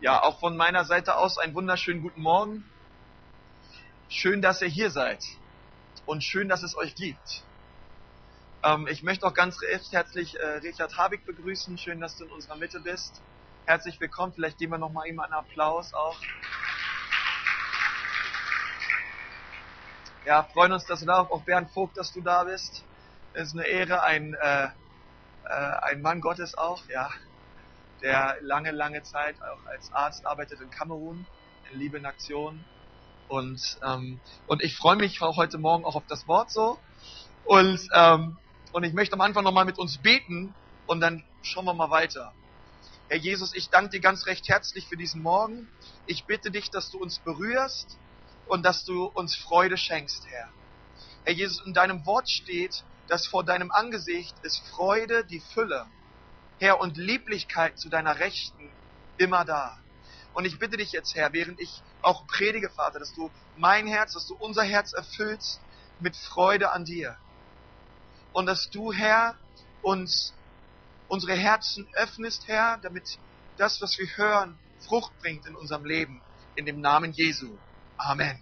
Ja, auch von meiner Seite aus einen wunderschönen guten Morgen. Schön, dass ihr hier seid und schön, dass es euch gibt. Ähm, ich möchte auch ganz recht herzlich äh, Richard Habig begrüßen. Schön, dass du in unserer Mitte bist. Herzlich willkommen. Vielleicht geben wir noch mal ihm einen Applaus auch. Ja, freuen uns, dass du da auch Bernd Vogt, dass du da bist. Es ist eine Ehre, ein, äh, äh, ein Mann Gottes auch, ja, der lange, lange Zeit auch als Arzt arbeitet in Kamerun, in Liebe in Aktion. Und, ähm, und ich freue mich heute Morgen auch auf das Wort so. Und, ähm, und ich möchte am Anfang nochmal mit uns beten und dann schauen wir mal weiter. Herr Jesus, ich danke dir ganz recht herzlich für diesen Morgen. Ich bitte dich, dass du uns berührst und dass du uns Freude schenkst, Herr. Herr Jesus, in deinem Wort steht, dass vor deinem Angesicht ist Freude, die Fülle. Herr, und Lieblichkeit zu deiner Rechten immer da. Und ich bitte dich jetzt, Herr, während ich auch predige, Vater, dass du mein Herz, dass du unser Herz erfüllst mit Freude an dir. Und dass du, Herr, uns unsere Herzen öffnest, Herr, damit das, was wir hören, Frucht bringt in unserem Leben. In dem Namen Jesu. Amen.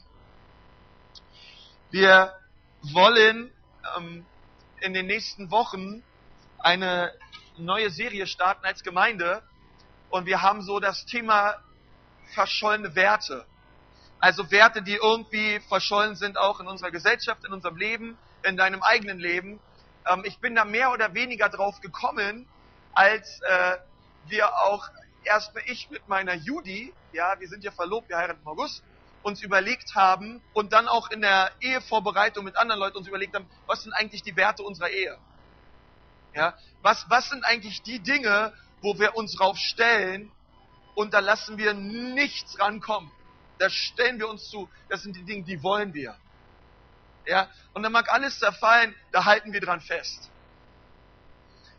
Wir wollen ähm, in den nächsten Wochen eine neue Serie starten als Gemeinde und wir haben so das Thema verschollene Werte. Also Werte, die irgendwie verschollen sind auch in unserer Gesellschaft, in unserem Leben, in deinem eigenen Leben. Ähm, ich bin da mehr oder weniger drauf gekommen, als äh, wir auch erstmal ich mit meiner Judy, ja, wir sind ja verlobt, wir heiraten im August, uns überlegt haben und dann auch in der Ehevorbereitung mit anderen Leuten uns überlegt haben, was sind eigentlich die Werte unserer Ehe? Ja, was, was sind eigentlich die Dinge, wo wir uns drauf stellen und da lassen wir nichts rankommen? Da stellen wir uns zu, das sind die Dinge, die wollen wir. Ja, und dann mag alles zerfallen, da halten wir dran fest.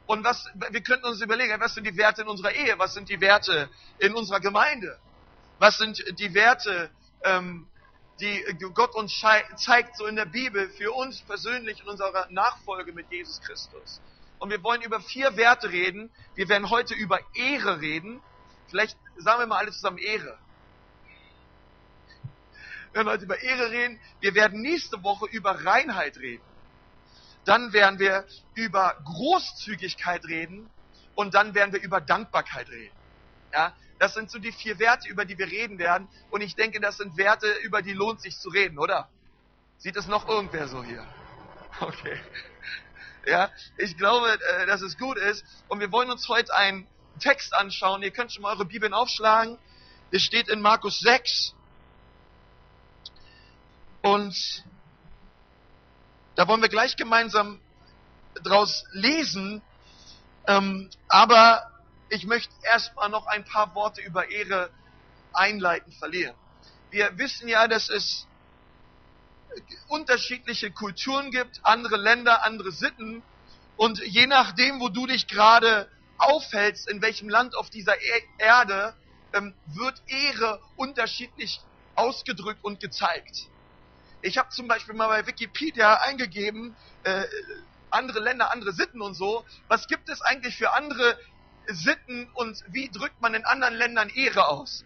Und was, wir könnten uns überlegen, was sind die Werte in unserer Ehe? Was sind die Werte in unserer Gemeinde? Was sind die Werte, ähm, die Gott uns zeigt, so in der Bibel, für uns persönlich in unserer Nachfolge mit Jesus Christus? Und wir wollen über vier Werte reden. Wir werden heute über Ehre reden. Vielleicht sagen wir mal alle zusammen Ehre. Wir werden heute über Ehre reden. Wir werden nächste Woche über Reinheit reden. Dann werden wir über Großzügigkeit reden. Und dann werden wir über Dankbarkeit reden. Ja, das sind so die vier Werte, über die wir reden werden. Und ich denke, das sind Werte, über die lohnt sich zu reden, oder? Sieht es noch irgendwer so hier? Okay. Ja, ich glaube, äh, dass es gut ist. Und wir wollen uns heute einen Text anschauen. Ihr könnt schon mal eure Bibeln aufschlagen. Es steht in Markus 6. Und da wollen wir gleich gemeinsam draus lesen. Ähm, aber ich möchte erstmal noch ein paar Worte über Ehre einleiten verlieren. Wir wissen ja, dass es unterschiedliche Kulturen gibt, andere Länder, andere Sitten. Und je nachdem, wo du dich gerade aufhältst, in welchem Land auf dieser e- Erde, ähm, wird Ehre unterschiedlich ausgedrückt und gezeigt. Ich habe zum Beispiel mal bei Wikipedia eingegeben, äh, andere Länder, andere Sitten und so. Was gibt es eigentlich für andere Sitten und wie drückt man in anderen Ländern Ehre aus?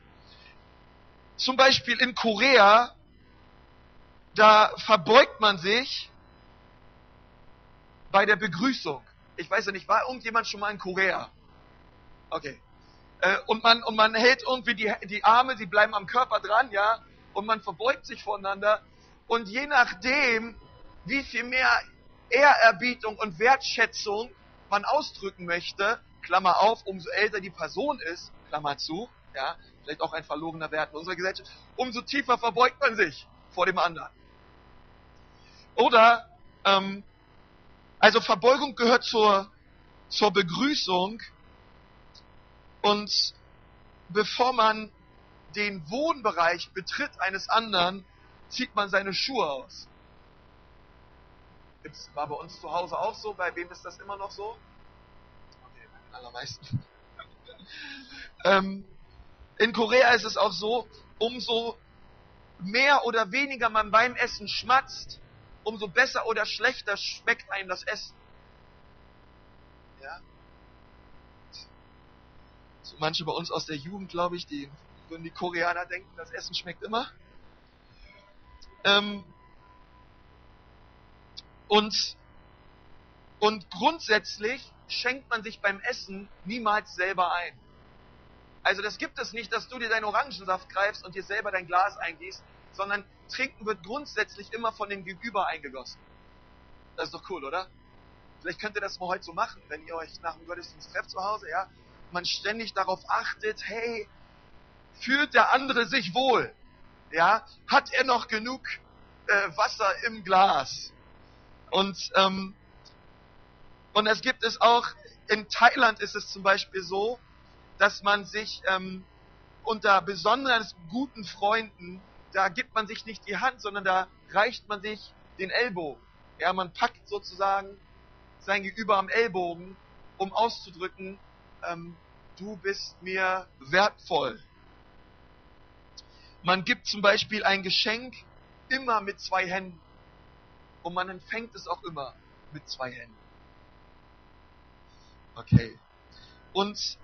Zum Beispiel in Korea da verbeugt man sich bei der Begrüßung. Ich weiß ja nicht, war irgendjemand schon mal in Korea? Okay. Äh, und man, und man hält irgendwie die, die Arme, die bleiben am Körper dran, ja, und man verbeugt sich voneinander. Und je nachdem, wie viel mehr Ehrerbietung und Wertschätzung man ausdrücken möchte, Klammer auf, umso älter die Person ist, Klammer zu, ja, vielleicht auch ein verlorener Wert in unserer Gesellschaft, umso tiefer verbeugt man sich vor dem anderen. Oder, ähm, also Verbeugung gehört zur, zur Begrüßung und bevor man den Wohnbereich betritt eines anderen, zieht man seine Schuhe aus. Das war bei uns zu Hause auch so. Bei wem ist das immer noch so? Okay, bei den allermeisten. ähm, in Korea ist es auch so, umso mehr oder weniger man beim Essen schmatzt, umso besser oder schlechter schmeckt einem das Essen. Ja? So manche bei uns aus der Jugend, glaube ich, die würden die Koreaner denken, das Essen schmeckt immer. Ähm, und, und grundsätzlich schenkt man sich beim Essen niemals selber ein. Also das gibt es nicht, dass du dir deinen Orangensaft greifst und dir selber dein Glas eingießt, sondern Trinken wird grundsätzlich immer von dem Gegenüber eingegossen. Das ist doch cool, oder? Vielleicht könnt ihr das mal heute so machen, wenn ihr euch nach dem Gottesdienst trefft zu Hause, ja. Man ständig darauf achtet, hey, fühlt der andere sich wohl? Ja, hat er noch genug äh, Wasser im Glas? Und ähm, und es gibt es auch in Thailand ist es zum Beispiel so, dass man sich ähm, unter besonders guten Freunden, da gibt man sich nicht die Hand, sondern da reicht man sich den Ellbogen. Ja, man packt sozusagen sein Gegenüber am Ellbogen, um auszudrücken, ähm, du bist mir wertvoll. Man gibt zum Beispiel ein Geschenk immer mit zwei Händen und man empfängt es auch immer mit zwei Händen. Okay. Und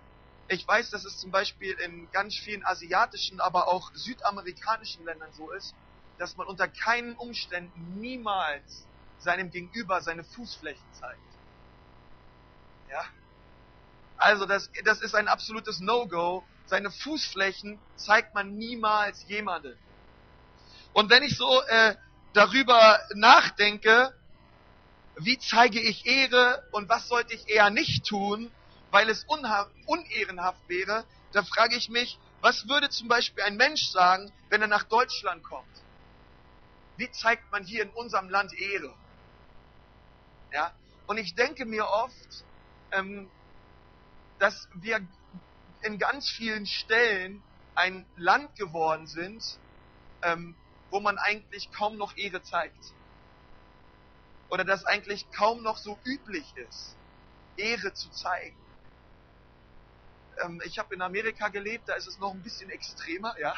ich weiß, dass es zum Beispiel in ganz vielen asiatischen, aber auch südamerikanischen Ländern so ist, dass man unter keinen Umständen niemals seinem Gegenüber seine Fußflächen zeigt. Ja? Also das, das ist ein absolutes No-Go. Seine Fußflächen zeigt man niemals jemandem. Und wenn ich so äh, darüber nachdenke, wie zeige ich Ehre und was sollte ich eher nicht tun, weil es unehrenhaft wäre, da frage ich mich, was würde zum Beispiel ein Mensch sagen, wenn er nach Deutschland kommt? Wie zeigt man hier in unserem Land Ehre? Ja? Und ich denke mir oft, ähm, dass wir in ganz vielen Stellen ein Land geworden sind, ähm, wo man eigentlich kaum noch Ehre zeigt. Oder dass eigentlich kaum noch so üblich ist, Ehre zu zeigen. Ähm, ich habe in Amerika gelebt, da ist es noch ein bisschen extremer, ja.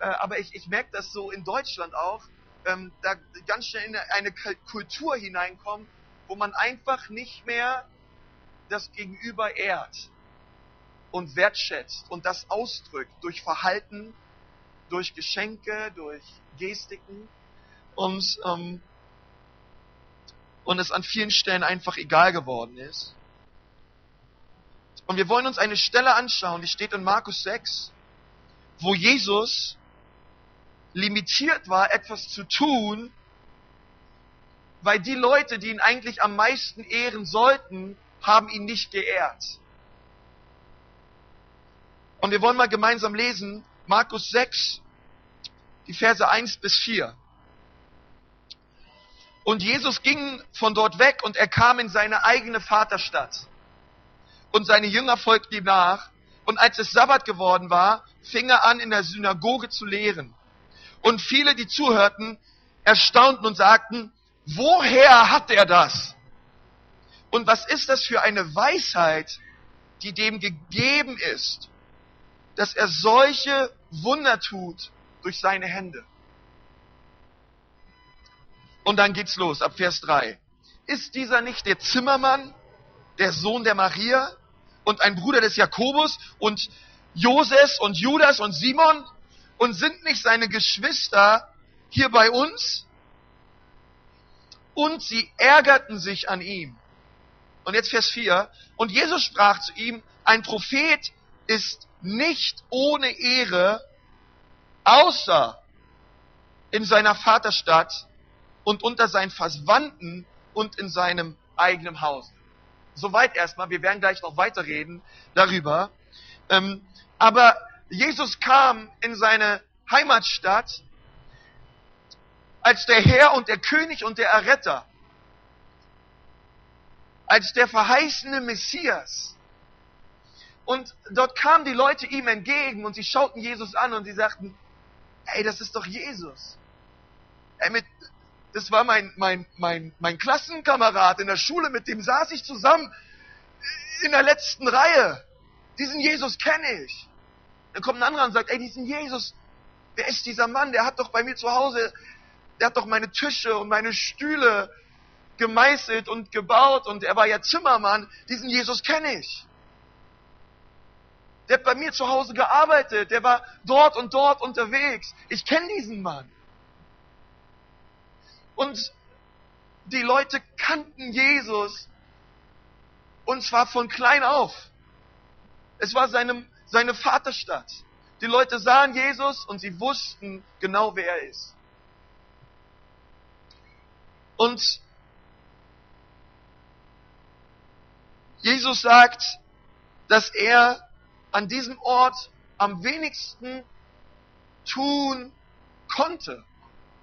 Äh, aber ich, ich merke das so in Deutschland auch, ähm, da ganz schnell in eine Kultur hineinkommt, wo man einfach nicht mehr das Gegenüber ehrt und wertschätzt und das ausdrückt durch Verhalten, durch Geschenke, durch Gestiken und, ähm, und es an vielen Stellen einfach egal geworden ist. Und wir wollen uns eine Stelle anschauen, die steht in Markus 6, wo Jesus limitiert war, etwas zu tun, weil die Leute, die ihn eigentlich am meisten ehren sollten, haben ihn nicht geehrt. Und wir wollen mal gemeinsam lesen, Markus 6, die Verse 1 bis 4. Und Jesus ging von dort weg und er kam in seine eigene Vaterstadt. Und seine Jünger folgten ihm nach. Und als es Sabbat geworden war, fing er an, in der Synagoge zu lehren. Und viele, die zuhörten, erstaunten und sagten, woher hat er das? Und was ist das für eine Weisheit, die dem gegeben ist, dass er solche Wunder tut durch seine Hände? Und dann geht's los, ab Vers 3. Ist dieser nicht der Zimmermann, der Sohn der Maria und ein Bruder des Jakobus und Joses und Judas und Simon? Und sind nicht seine Geschwister hier bei uns? Und sie ärgerten sich an ihm. Und jetzt Vers 4. Und Jesus sprach zu ihm, ein Prophet ist nicht ohne Ehre, außer in seiner Vaterstadt und unter seinen Verwandten und in seinem eigenen Haus. Soweit erstmal. Wir werden gleich noch weiterreden darüber. Ähm, aber Jesus kam in seine Heimatstadt als der Herr und der König und der Erretter als der verheißene Messias. Und dort kamen die Leute ihm entgegen und sie schauten Jesus an und sie sagten, ey, das ist doch Jesus. Ey, mit, das war mein, mein, mein, mein Klassenkamerad in der Schule, mit dem saß ich zusammen in der letzten Reihe. Diesen Jesus kenne ich. Dann kommt ein anderer und sagt, ey, diesen Jesus, wer ist dieser Mann? Der hat doch bei mir zu Hause, der hat doch meine Tische und meine Stühle gemeißelt und gebaut und er war ja Zimmermann. Diesen Jesus kenne ich. Der hat bei mir zu Hause gearbeitet. Der war dort und dort unterwegs. Ich kenne diesen Mann. Und die Leute kannten Jesus. Und zwar von klein auf. Es war seine, seine Vaterstadt. Die Leute sahen Jesus und sie wussten genau, wer er ist. Und Jesus sagt, dass er an diesem Ort am wenigsten tun konnte.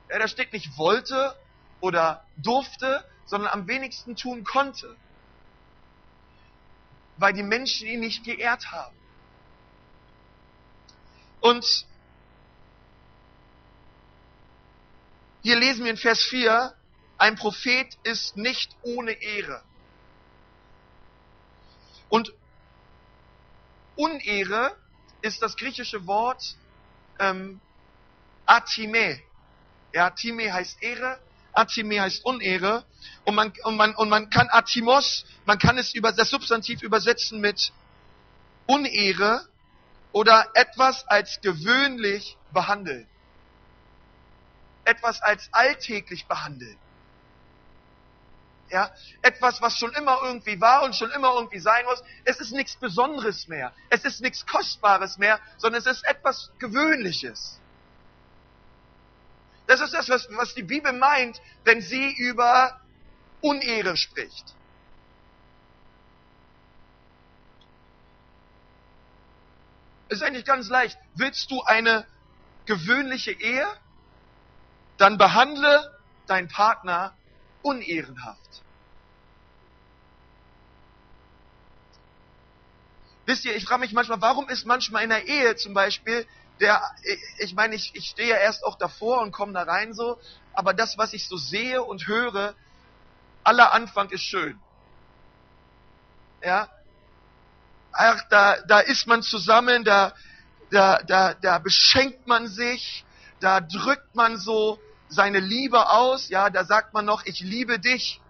Ja, da steht nicht wollte oder durfte, sondern am wenigsten tun konnte. Weil die Menschen ihn nicht geehrt haben. Und hier lesen wir in Vers 4, ein Prophet ist nicht ohne Ehre. Und Unehre ist das griechische Wort ähm, Atime. Ja, Atime heißt Ehre, Atime heißt Unehre. Und man, und man, und man kann Atimos, man kann es über das Substantiv übersetzen mit Unehre oder etwas als gewöhnlich behandeln. Etwas als alltäglich behandeln. Ja, etwas, was schon immer irgendwie war und schon immer irgendwie sein muss. Es ist nichts Besonderes mehr. Es ist nichts Kostbares mehr, sondern es ist etwas Gewöhnliches. Das ist das, was, was die Bibel meint, wenn sie über Unehre spricht. Es ist eigentlich ganz leicht. Willst du eine gewöhnliche Ehe? Dann behandle deinen Partner unehrenhaft. Wisst ihr, ich frage mich manchmal, warum ist manchmal in der Ehe zum Beispiel der, ich meine, ich, ich stehe ja erst auch davor und komme da rein so, aber das, was ich so sehe und höre, aller Anfang ist schön. Ja, ach, da, da ist man zusammen, da, da, da, da beschenkt man sich, da drückt man so seine Liebe aus, ja, da sagt man noch, ich liebe dich,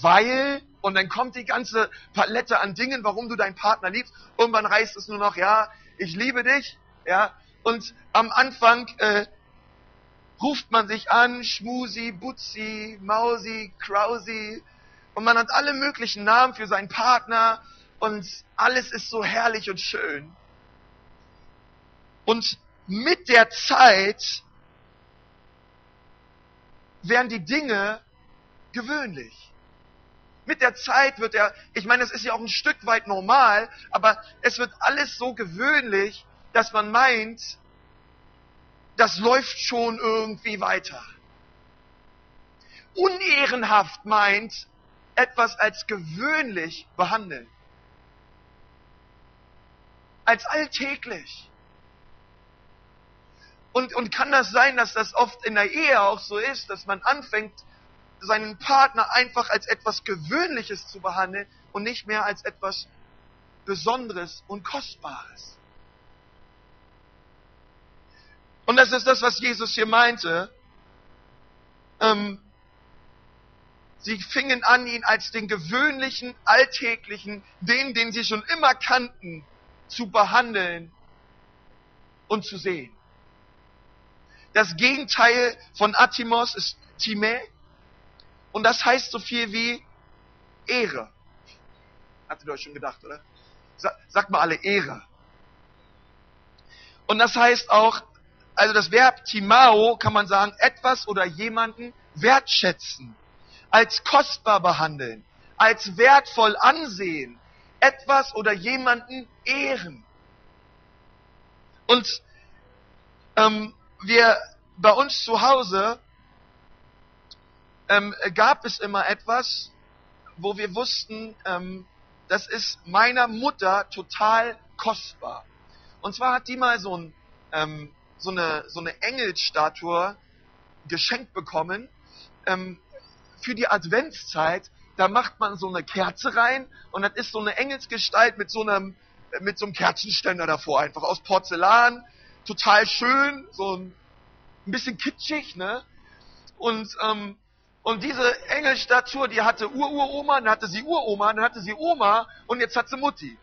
weil, und dann kommt die ganze Palette an Dingen, warum du deinen Partner liebst, und man reißt es nur noch, ja, ich liebe dich, ja, und am Anfang äh, ruft man sich an, Schmusi, Butzi, Mausi, Krausi, und man hat alle möglichen Namen für seinen Partner, und alles ist so herrlich und schön. Und mit der Zeit werden die Dinge gewöhnlich. Mit der Zeit wird er, ich meine, es ist ja auch ein Stück weit normal, aber es wird alles so gewöhnlich, dass man meint, das läuft schon irgendwie weiter. Unehrenhaft meint, etwas als gewöhnlich behandeln. Als alltäglich. Und, und kann das sein, dass das oft in der Ehe auch so ist, dass man anfängt, seinen Partner einfach als etwas Gewöhnliches zu behandeln und nicht mehr als etwas Besonderes und Kostbares. Und das ist das, was Jesus hier meinte. Ähm, sie fingen an, ihn als den gewöhnlichen, alltäglichen, den, den sie schon immer kannten, zu behandeln und zu sehen. Das Gegenteil von Atimos ist Time. Und das heißt so viel wie Ehre. Hattet ihr euch schon gedacht, oder? Sagt mal alle Ehre. Und das heißt auch, also das Verb Timao kann man sagen, etwas oder jemanden wertschätzen, als kostbar behandeln, als wertvoll ansehen, etwas oder jemanden ehren. Und ähm, wir bei uns zu Hause ähm, gab es immer etwas, wo wir wussten, ähm, das ist meiner Mutter total kostbar. Und zwar hat die mal so, ein, ähm, so, eine, so eine Engelsstatue geschenkt bekommen ähm, für die Adventszeit. Da macht man so eine Kerze rein und das ist so eine Engelsgestalt mit so einem mit so einem Kerzenständer davor, einfach aus Porzellan, total schön, so ein, ein bisschen kitschig, ne? Und, ähm, und diese Engelstatue, die hatte Ururoma, dann hatte sie Uroma, dann hatte sie Oma und jetzt hat sie Mutti.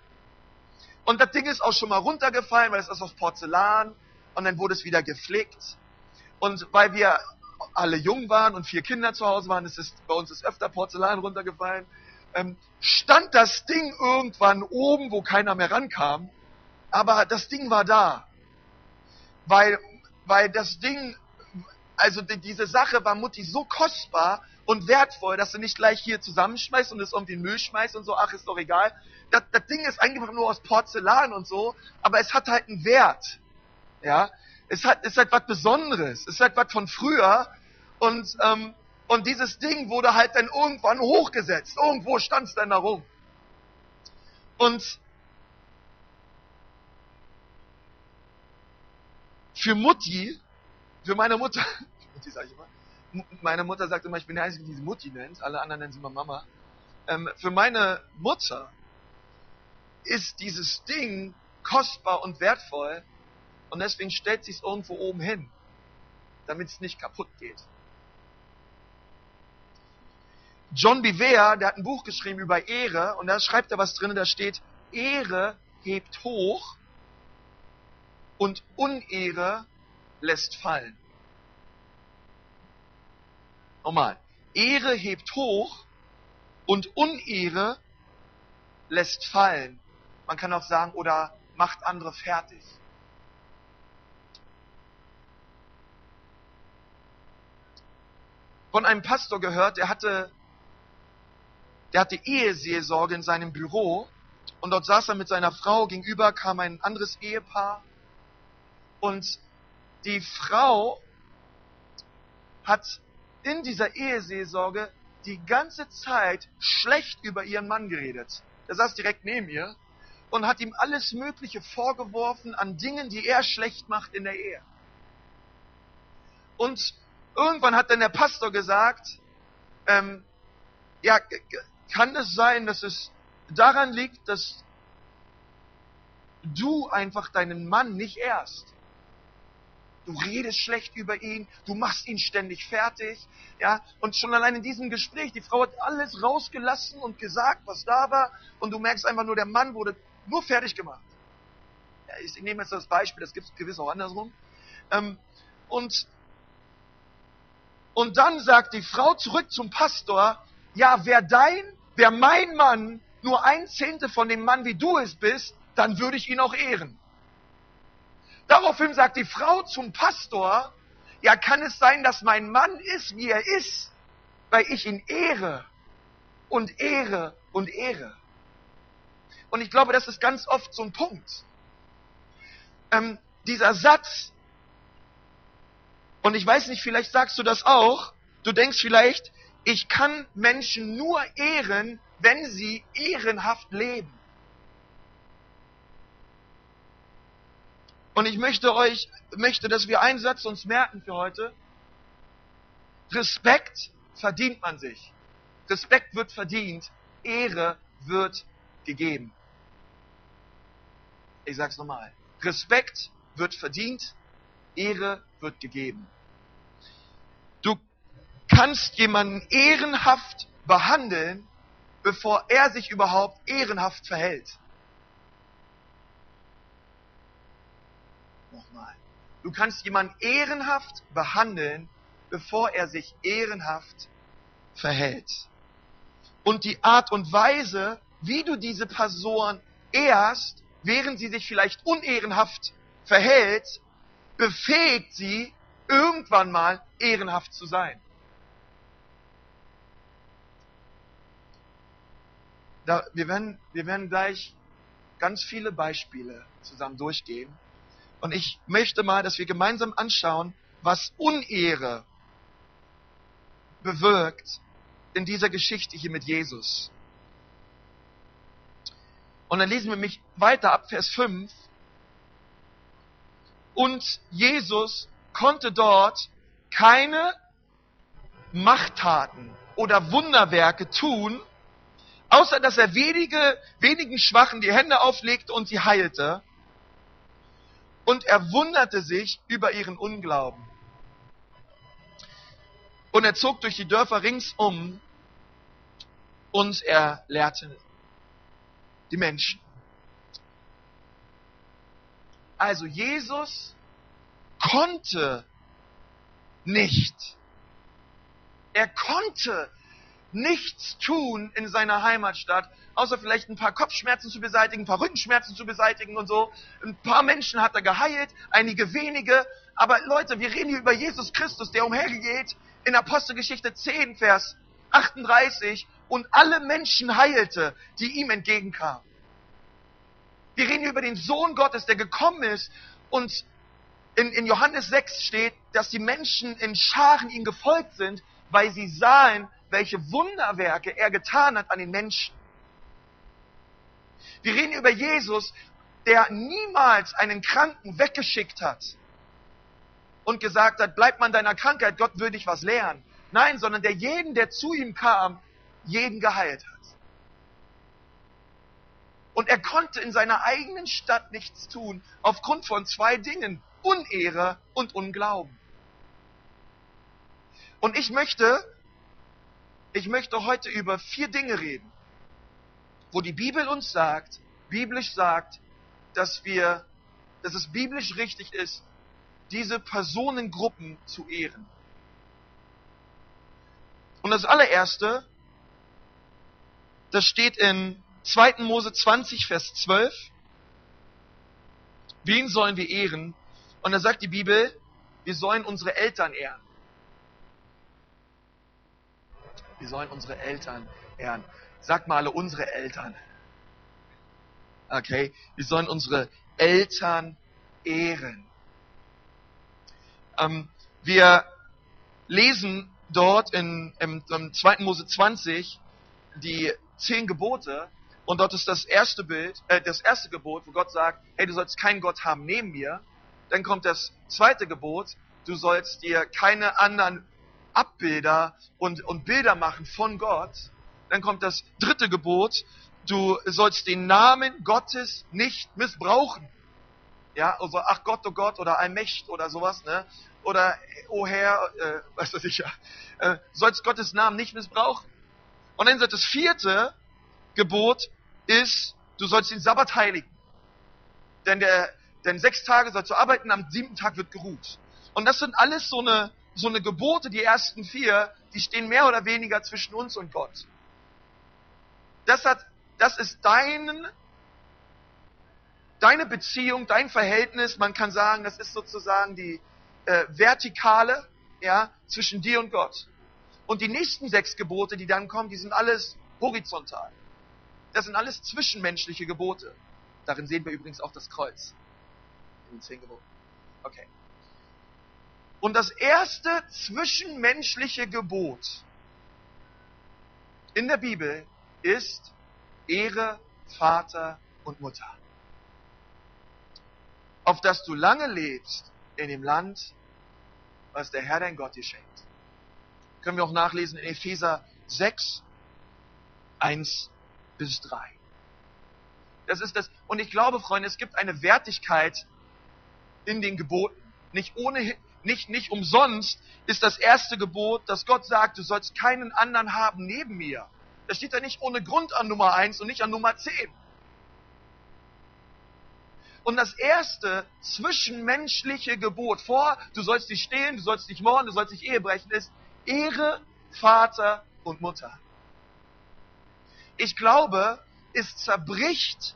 Und das Ding ist auch schon mal runtergefallen, weil es ist aus Porzellan und dann wurde es wieder geflickt. Und weil wir alle jung waren und vier Kinder zu Hause waren, ist bei uns ist öfter Porzellan runtergefallen, ähm, stand das Ding irgendwann oben, wo keiner mehr rankam, aber das Ding war da. Weil, weil das Ding, also die, diese Sache war Mutti so kostbar und wertvoll, dass sie nicht gleich hier zusammenschmeißt und es irgendwie in Müll schmeißt und so, ach, ist doch egal. Das, das Ding ist einfach nur aus Porzellan und so, aber es hat halt einen Wert. Ja, es hat, es hat was Besonderes. Es hat was von früher und, ähm, und dieses Ding wurde halt dann irgendwann hochgesetzt. Irgendwo stand es dann da rum. Und für Mutti, für meine Mutter, Mutti sag ich immer, meine Mutter sagt immer, ich bin der Einzige, die sie Mutti nennt, alle anderen nennen sie immer Mama. Ähm, für meine Mutter ist dieses Ding kostbar und wertvoll und deswegen stellt sie es irgendwo oben hin, damit es nicht kaputt geht. John Bevere, der hat ein Buch geschrieben über Ehre und da schreibt er was drin, da steht, Ehre hebt hoch und Unehre lässt fallen. Nochmal. Ehre hebt hoch und Unehre lässt fallen. Man kann auch sagen, oder macht andere fertig. Von einem Pastor gehört, der hatte, der hatte Eheseelsorge in seinem Büro und dort saß er mit seiner Frau, gegenüber kam ein anderes Ehepaar und die Frau hat in dieser Eheseelsorge die ganze Zeit schlecht über ihren Mann geredet. Er saß direkt neben ihr und hat ihm alles Mögliche vorgeworfen an Dingen, die er schlecht macht in der Ehe. Und irgendwann hat dann der Pastor gesagt, ähm, ja, kann es sein, dass es daran liegt, dass du einfach deinen Mann nicht ehrst? Du redest schlecht über ihn, du machst ihn ständig fertig, ja. Und schon allein in diesem Gespräch, die Frau hat alles rausgelassen und gesagt, was da war, und du merkst einfach nur, der Mann wurde nur fertig gemacht. Ja, ich nehme jetzt das Beispiel, das gibt es gewiss auch andersrum. Ähm, und, und dann sagt die Frau zurück zum Pastor, ja, wer dein, wer mein Mann nur ein Zehntel von dem Mann wie du es bist, dann würde ich ihn auch ehren. Daraufhin sagt die Frau zum Pastor, ja, kann es sein, dass mein Mann ist, wie er ist, weil ich ihn ehre und ehre und ehre. Und ich glaube, das ist ganz oft so ein Punkt. Ähm, dieser Satz, und ich weiß nicht, vielleicht sagst du das auch, du denkst vielleicht, ich kann Menschen nur ehren, wenn sie ehrenhaft leben. Und ich möchte euch, möchte, dass wir einen Satz uns merken für heute. Respekt verdient man sich. Respekt wird verdient. Ehre wird gegeben. Ich sag's nochmal. Respekt wird verdient. Ehre wird gegeben. Du kannst jemanden ehrenhaft behandeln, bevor er sich überhaupt ehrenhaft verhält. Nochmal. Du kannst jemanden ehrenhaft behandeln, bevor er sich ehrenhaft verhält. Und die Art und Weise, wie du diese Person ehrst, während sie sich vielleicht unehrenhaft verhält, befähigt sie, irgendwann mal ehrenhaft zu sein. Da, wir, werden, wir werden gleich ganz viele Beispiele zusammen durchgehen. Und ich möchte mal, dass wir gemeinsam anschauen, was Unehre bewirkt in dieser Geschichte hier mit Jesus. Und dann lesen wir mich weiter ab Vers 5. Und Jesus konnte dort keine Machttaten oder Wunderwerke tun, außer dass er wenige, wenigen Schwachen die Hände auflegte und sie heilte und er wunderte sich über ihren Unglauben. Und er zog durch die Dörfer ringsum und er lehrte die Menschen. Also Jesus konnte nicht. Er konnte nichts tun in seiner Heimatstadt, außer vielleicht ein paar Kopfschmerzen zu beseitigen, ein paar Rückenschmerzen zu beseitigen und so. Ein paar Menschen hat er geheilt, einige wenige. Aber Leute, wir reden hier über Jesus Christus, der umhergeht in Apostelgeschichte 10, Vers 38 und alle Menschen heilte, die ihm entgegenkamen. Wir reden hier über den Sohn Gottes, der gekommen ist und in, in Johannes 6 steht, dass die Menschen in Scharen ihm gefolgt sind, weil sie sahen, welche Wunderwerke er getan hat an den Menschen. Wir reden über Jesus, der niemals einen Kranken weggeschickt hat und gesagt hat, bleib man deiner Krankheit, Gott will dich was lehren. Nein, sondern der jeden, der zu ihm kam, jeden geheilt hat. Und er konnte in seiner eigenen Stadt nichts tun, aufgrund von zwei Dingen, Unehre und Unglauben. Und ich möchte ich möchte heute über vier Dinge reden, wo die Bibel uns sagt, biblisch sagt, dass wir, dass es biblisch richtig ist, diese Personengruppen zu ehren. Und das allererste, das steht in 2. Mose 20, Vers 12. Wen sollen wir ehren? Und da sagt die Bibel, wir sollen unsere Eltern ehren. Wir sollen unsere Eltern ehren. Sag mal alle unsere Eltern. Okay, wir sollen unsere Eltern ehren. Ähm, wir lesen dort in, im, im 2. Mose 20 die zehn Gebote und dort ist das erste Bild, äh, das erste Gebot, wo Gott sagt, hey, du sollst keinen Gott haben neben mir. Dann kommt das zweite Gebot, du sollst dir keine anderen Abbilder und, und Bilder machen von Gott. Dann kommt das dritte Gebot, du sollst den Namen Gottes nicht missbrauchen. Ja, also ach Gott, oh Gott oder Allmächt oder sowas, ne? Oder oh Herr, äh, was weiß ich ja, äh, sollst Gottes Namen nicht missbrauchen. Und dann sagt das vierte Gebot ist, du sollst den Sabbat heiligen. Denn der, denn sechs Tage sollst du arbeiten, am siebten Tag wird geruht. Und das sind alles so eine, so eine Gebote, die ersten vier, die stehen mehr oder weniger zwischen uns und Gott. Das hat, das ist dein, deine Beziehung, dein Verhältnis. Man kann sagen, das ist sozusagen die äh, vertikale, ja, zwischen dir und Gott. Und die nächsten sechs Gebote, die dann kommen, die sind alles horizontal. Das sind alles zwischenmenschliche Gebote. Darin sehen wir übrigens auch das Kreuz. In den zehn Geboten. Okay. Und das erste zwischenmenschliche Gebot in der Bibel ist Ehre Vater und Mutter. Auf dass du lange lebst in dem Land, was der Herr dein Gott dir schenkt. Können wir auch nachlesen in Epheser 6, 1 bis 3. Das ist das. Und ich glaube, Freunde, es gibt eine Wertigkeit in den Geboten. Nicht ohne, nicht, nicht umsonst ist das erste Gebot, dass Gott sagt, du sollst keinen anderen haben neben mir. Das steht da nicht ohne Grund an Nummer 1 und nicht an Nummer 10. Und das erste zwischenmenschliche Gebot vor, du sollst nicht stehlen, du sollst nicht morden, du sollst nicht Ehe brechen, ist Ehre Vater und Mutter. Ich glaube, es zerbricht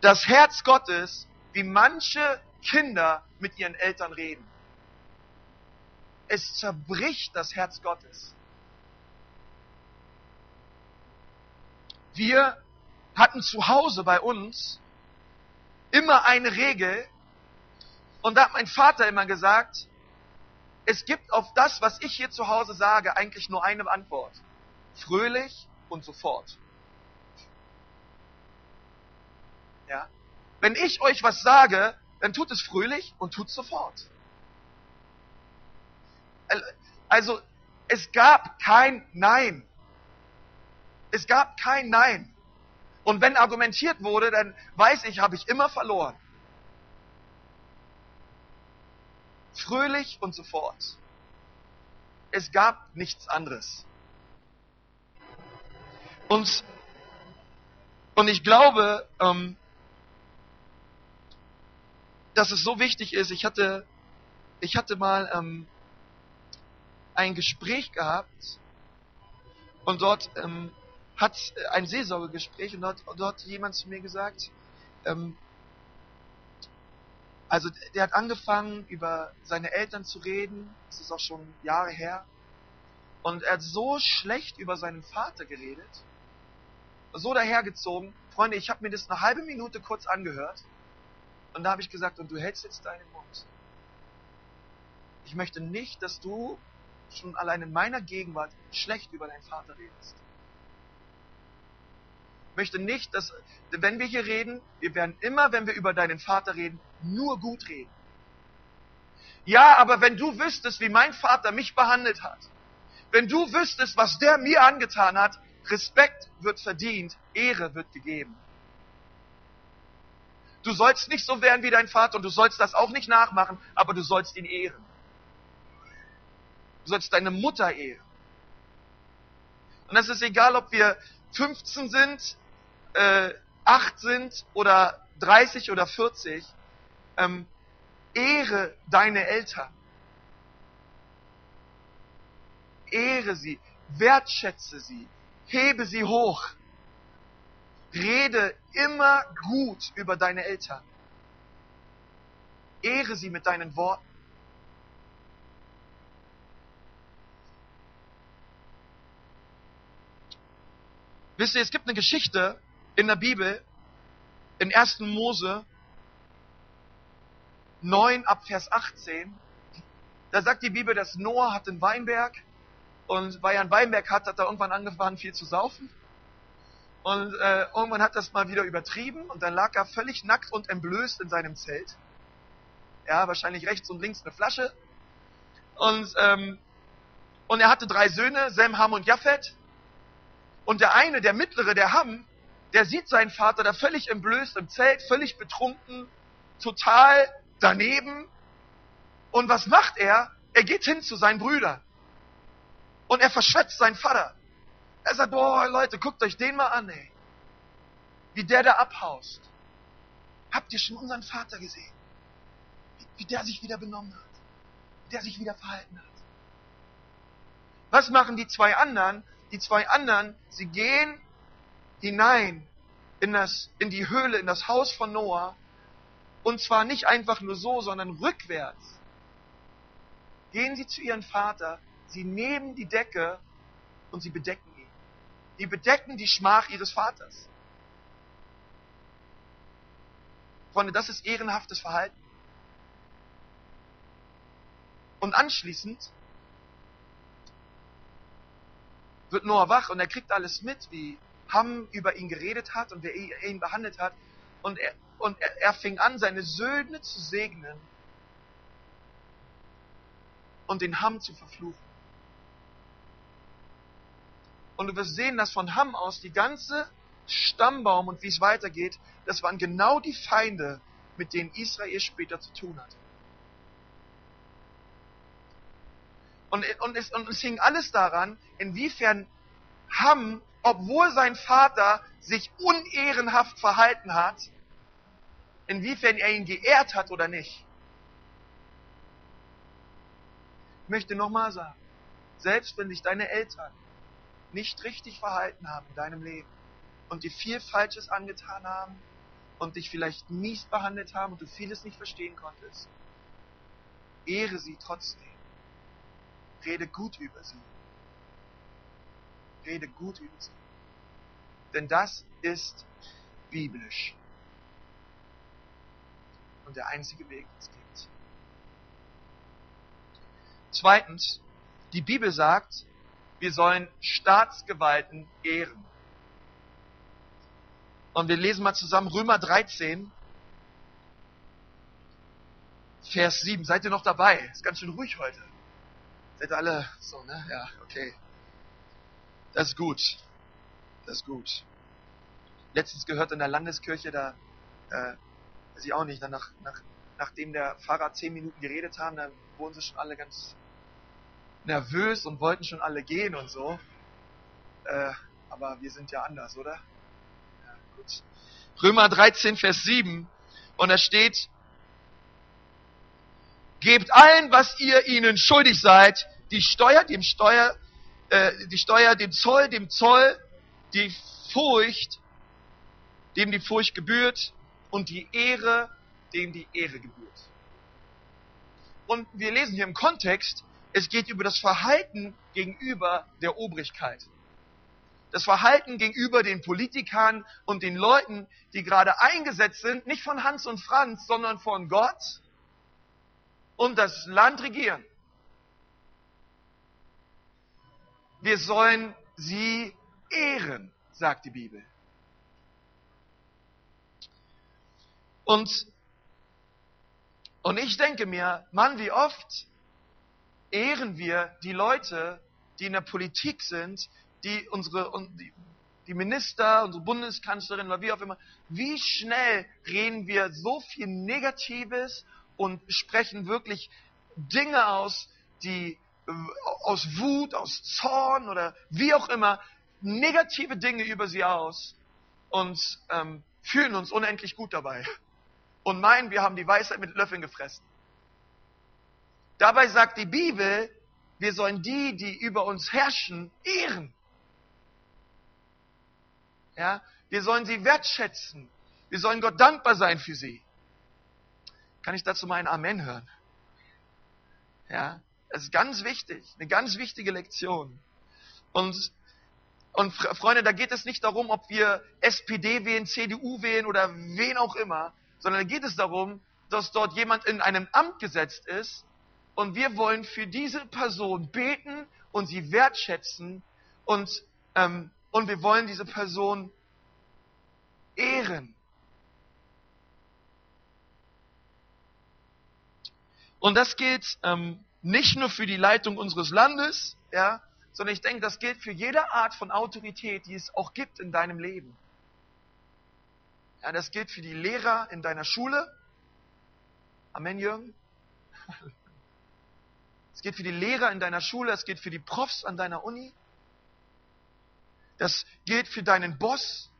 das Herz Gottes, wie manche Kinder mit ihren Eltern reden. Es zerbricht das Herz Gottes. Wir hatten zu Hause bei uns immer eine Regel und da hat mein Vater immer gesagt, es gibt auf das, was ich hier zu Hause sage, eigentlich nur eine Antwort. Fröhlich und sofort. Ja? Wenn ich euch was sage, dann tut es fröhlich und tut sofort. Also, es gab kein Nein. Es gab kein Nein. Und wenn argumentiert wurde, dann weiß ich, habe ich immer verloren. Fröhlich und sofort. Es gab nichts anderes. Und, und ich glaube, ähm, dass es so wichtig ist. Ich hatte, ich hatte mal ähm, ein Gespräch gehabt und dort ähm, hat ein Seelsorgegespräch und dort, dort hat jemand zu mir gesagt, ähm, also der hat angefangen, über seine Eltern zu reden, das ist auch schon Jahre her, und er hat so schlecht über seinen Vater geredet, so dahergezogen. Freunde, ich habe mir das eine halbe Minute kurz angehört und da habe ich gesagt, und du hältst jetzt deinen Mund. Ich möchte nicht, dass du schon allein in meiner Gegenwart schlecht über deinen Vater redest. Ich möchte nicht, dass, wenn wir hier reden, wir werden immer, wenn wir über deinen Vater reden, nur gut reden. Ja, aber wenn du wüsstest, wie mein Vater mich behandelt hat, wenn du wüsstest, was der mir angetan hat, Respekt wird verdient, Ehre wird gegeben. Du sollst nicht so werden wie dein Vater und du sollst das auch nicht nachmachen, aber du sollst ihn ehren. Du sollst deine Mutter ehren. Und es ist egal, ob wir 15 sind, äh, 8 sind oder 30 oder 40. Ähm, ehre deine Eltern. Ehre sie, wertschätze sie, hebe sie hoch. Rede immer gut über deine Eltern. Ehre sie mit deinen Worten. Wisst ihr, es gibt eine Geschichte in der Bibel, in 1. Mose 9 ab Vers 18. Da sagt die Bibel, dass Noah hat einen Weinberg und weil er einen Weinberg hat, hat er irgendwann angefangen, viel zu saufen. Und äh, irgendwann hat das mal wieder übertrieben und dann lag er völlig nackt und entblößt in seinem Zelt. Ja, wahrscheinlich rechts und links eine Flasche. Und, ähm, und er hatte drei Söhne, Sem, Ham und Japhet. Und der eine, der mittlere, der Ham, der sieht seinen Vater da völlig entblößt im Zelt, völlig betrunken, total daneben. Und was macht er? Er geht hin zu seinen Brüdern. Und er verschwätzt seinen Vater. Er sagt, boah, Leute, guckt euch den mal an, ey. Wie der da abhaust. Habt ihr schon unseren Vater gesehen? Wie, wie der sich wieder benommen hat. Wie der sich wieder verhalten hat. Was machen die zwei anderen? Die zwei anderen, sie gehen hinein in, das, in die Höhle, in das Haus von Noah. Und zwar nicht einfach nur so, sondern rückwärts. Gehen sie zu ihrem Vater, sie nehmen die Decke und sie bedecken die bedecken die Schmach ihres Vaters. Freunde, das ist ehrenhaftes Verhalten. Und anschließend wird Noah wach und er kriegt alles mit, wie Ham über ihn geredet hat und wie er ihn behandelt hat. Und er, und er, er fing an, seine Söhne zu segnen und den Ham zu verfluchen. Und du wirst sehen, dass von Ham aus die ganze Stammbaum und wie es weitergeht, das waren genau die Feinde, mit denen Israel später zu tun hatte. Und, und, es, und es hing alles daran, inwiefern Ham, obwohl sein Vater sich unehrenhaft verhalten hat, inwiefern er ihn geehrt hat oder nicht. Ich möchte nochmal sagen, selbst wenn sich deine Eltern nicht richtig verhalten haben in deinem Leben und dir viel Falsches angetan haben und dich vielleicht mies behandelt haben und du vieles nicht verstehen konntest, ehre sie trotzdem. Rede gut über sie. Rede gut über sie. Denn das ist biblisch. Und der einzige Weg, den es gibt. Zweitens, die Bibel sagt, wir sollen Staatsgewalten ehren. Und wir lesen mal zusammen Römer 13, Vers 7. Seid ihr noch dabei? Ist ganz schön ruhig heute. Seid ihr alle so, ne? Ja, okay. Das ist gut. Das ist gut. Letztens gehört in der Landeskirche, da, äh, weiß ich auch nicht, nach, nach, nachdem der Pfarrer zehn Minuten geredet haben, dann wurden sie schon alle ganz nervös und wollten schon alle gehen und so. Äh, aber wir sind ja anders, oder? Ja, gut. Römer 13, Vers 7. Und da steht, Gebt allen, was ihr ihnen schuldig seid, die Steuer dem Steuer, äh, die Steuer dem Zoll, dem Zoll, die Furcht, dem die Furcht gebührt und die Ehre, dem die Ehre gebührt. Und wir lesen hier im Kontext, es geht über das Verhalten gegenüber der Obrigkeit. Das Verhalten gegenüber den Politikern und den Leuten, die gerade eingesetzt sind, nicht von Hans und Franz, sondern von Gott und das Land regieren. Wir sollen sie ehren, sagt die Bibel. Und, und ich denke mir, Mann, wie oft ehren wir die Leute, die in der Politik sind, die unsere die, Minister, unsere Bundeskanzlerin oder wie auch immer, wie schnell reden wir so viel Negatives und sprechen wirklich Dinge aus, die aus Wut, aus Zorn oder wie auch immer, negative Dinge über sie aus und ähm, fühlen uns unendlich gut dabei und meinen, wir haben die Weisheit mit Löffeln gefressen. Dabei sagt die Bibel, wir sollen die, die über uns herrschen, ehren. Ja, wir sollen sie wertschätzen. Wir sollen Gott dankbar sein für sie. Kann ich dazu mal ein Amen hören? Ja, das ist ganz wichtig, eine ganz wichtige Lektion. Und, und Freunde, da geht es nicht darum, ob wir SPD wählen, CDU wählen oder wen auch immer, sondern da geht es darum, dass dort jemand in einem Amt gesetzt ist, und wir wollen für diese Person beten und sie wertschätzen und, ähm, und wir wollen diese Person ehren. Und das gilt ähm, nicht nur für die Leitung unseres Landes, ja, sondern ich denke, das gilt für jede Art von Autorität, die es auch gibt in deinem Leben. Ja, das gilt für die Lehrer in deiner Schule. Amen, Jürgen. Es geht für die Lehrer in deiner Schule, es geht für die Profs an deiner Uni. Das gilt für deinen Boss.